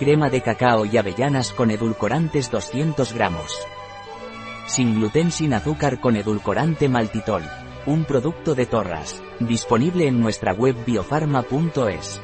Crema de cacao y avellanas con edulcorantes 200 gramos. Sin gluten sin azúcar con edulcorante maltitol. Un producto de Torras. Disponible en nuestra web biofarma.es.